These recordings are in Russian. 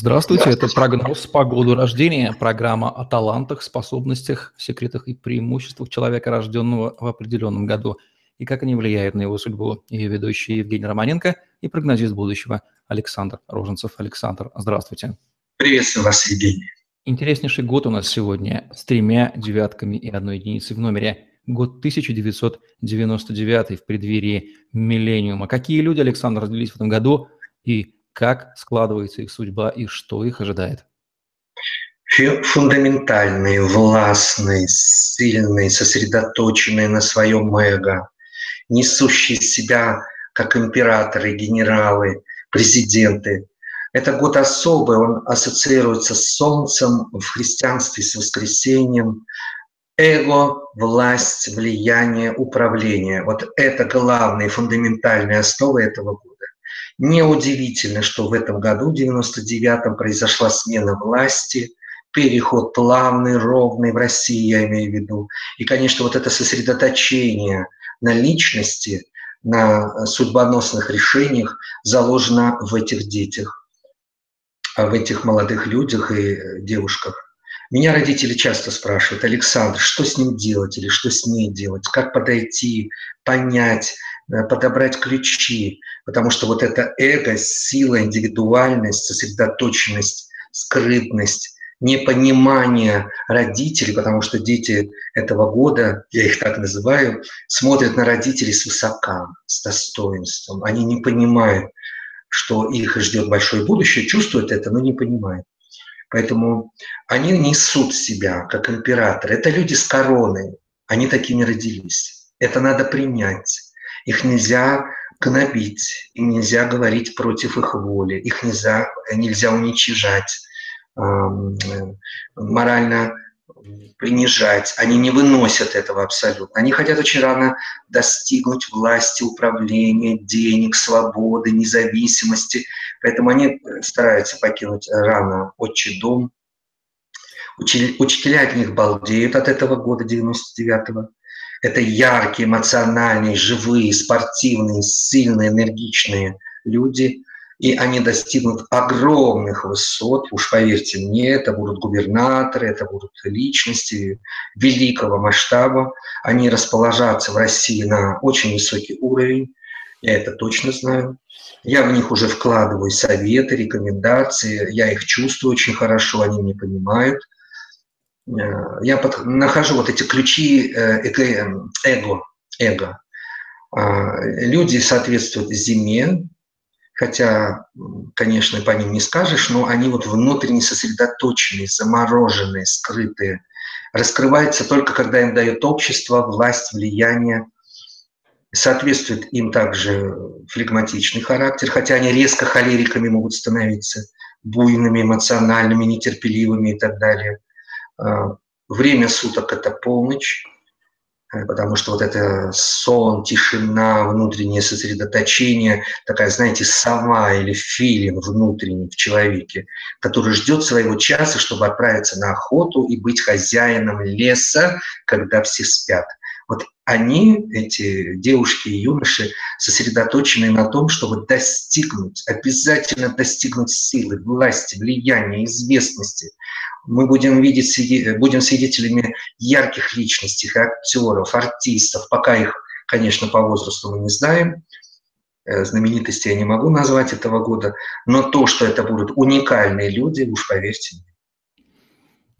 Здравствуйте, это прогноз по году рождения, программа о талантах, способностях, секретах и преимуществах человека, рожденного в определенном году, и как они влияют на его судьбу. Ее ведущий Евгений Романенко и прогнозист будущего Александр Роженцев. Александр, здравствуйте. Приветствую вас, Евгений. Интереснейший год у нас сегодня с тремя девятками и одной единицей в номере. Год 1999 в преддверии миллениума. Какие люди, Александр, родились в этом году и как складывается их судьба и что их ожидает? Фундаментальные, властные, сильные, сосредоточенные на своем эго, несущие себя как императоры, генералы, президенты. Это год особый, он ассоциируется с солнцем в христианстве, с воскресением. Эго, власть, влияние, управление. Вот это главные фундаментальные основы этого года. Неудивительно, что в этом году, в 99-м, произошла смена власти, переход плавный, ровный в России, я имею в виду. И, конечно, вот это сосредоточение на личности, на судьбоносных решениях заложено в этих детях, в этих молодых людях и девушках. Меня родители часто спрашивают, Александр, что с ним делать или что с ней делать, как подойти, понять, подобрать ключи, потому что вот это эго, сила, индивидуальность, сосредоточенность, скрытность, непонимание родителей, потому что дети этого года, я их так называю, смотрят на родителей с высока, с достоинством. Они не понимают, что их ждет большое будущее, чувствуют это, но не понимают. Поэтому они несут себя как императоры. Это люди с короной, они такими родились. Это надо принять. Их нельзя гнобить, им нельзя говорить против их воли, их нельзя, нельзя уничижать, э, морально принижать. Они не выносят этого абсолютно. Они хотят очень рано достигнуть власти, управления, денег, свободы, независимости. Поэтому они стараются покинуть рано отчий дом. Учителя от них балдеют от этого года 99-го. Это яркие, эмоциональные, живые, спортивные, сильные, энергичные люди. И они достигнут огромных высот. Уж поверьте мне, это будут губернаторы, это будут личности великого масштаба. Они расположатся в России на очень высокий уровень. Я это точно знаю. Я в них уже вкладываю советы, рекомендации. Я их чувствую очень хорошо, они не понимают – я под, нахожу вот эти ключи э, эго, эго, эго. А, люди соответствуют зиме, хотя, конечно, по ним не скажешь, но они вот внутренне сосредоточенные, замороженные, скрытые. Раскрываются только, когда им дает общество, власть, влияние. Соответствует им также флегматичный характер, хотя они резко холериками могут становиться, буйными, эмоциональными, нетерпеливыми и так далее – Э, время суток – это полночь, э, потому что вот это сон, тишина, внутреннее сосредоточение, такая, знаете, сова или филин внутренний в человеке, который ждет своего часа, чтобы отправиться на охоту и быть хозяином леса, когда все спят. Вот они, эти девушки и юноши, сосредоточены на том, чтобы достигнуть, обязательно достигнуть силы, власти, влияния, известности. Мы будем, видеть, будем свидетелями ярких личностей, актеров, артистов, пока их, конечно, по возрасту мы не знаем, э, знаменитости я не могу назвать этого года, но то, что это будут уникальные люди, уж поверьте мне.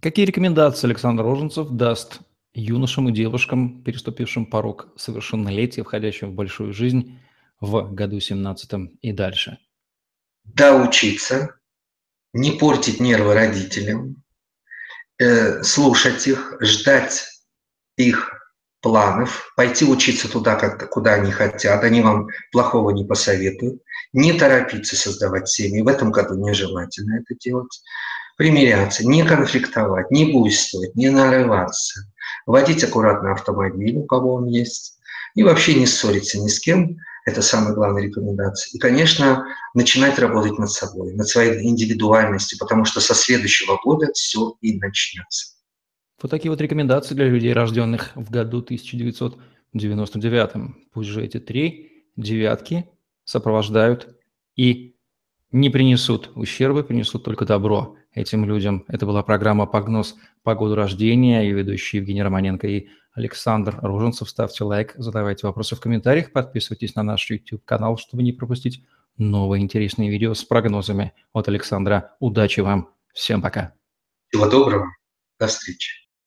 Какие рекомендации Александр Роженцев даст юношам и девушкам, переступившим порог совершеннолетия, входящим в большую жизнь в году 17 и дальше? Да, учиться, не портить нервы родителям, э, слушать их, ждать их планов, пойти учиться туда, как, куда они хотят, они вам плохого не посоветуют, не торопиться создавать семьи, в этом году нежелательно это делать, примиряться, не конфликтовать, не буйствовать, не нарываться, водить аккуратно автомобиль, у кого он есть, и вообще не ссориться ни с кем. Это самая главная рекомендация. И, конечно, начинать работать над собой, над своей индивидуальностью, потому что со следующего года все и начнется. Вот такие вот рекомендации для людей, рожденных в году 1999. Пусть же эти три девятки сопровождают и не принесут ущерба, принесут только добро этим людям. Это была программа «Прогноз по году рождения» и ведущие Евгений Романенко и Александр Руженцев. Ставьте лайк, задавайте вопросы в комментариях, подписывайтесь на наш YouTube-канал, чтобы не пропустить новые интересные видео с прогнозами от Александра. Удачи вам! Всем пока! Всего доброго! До встречи!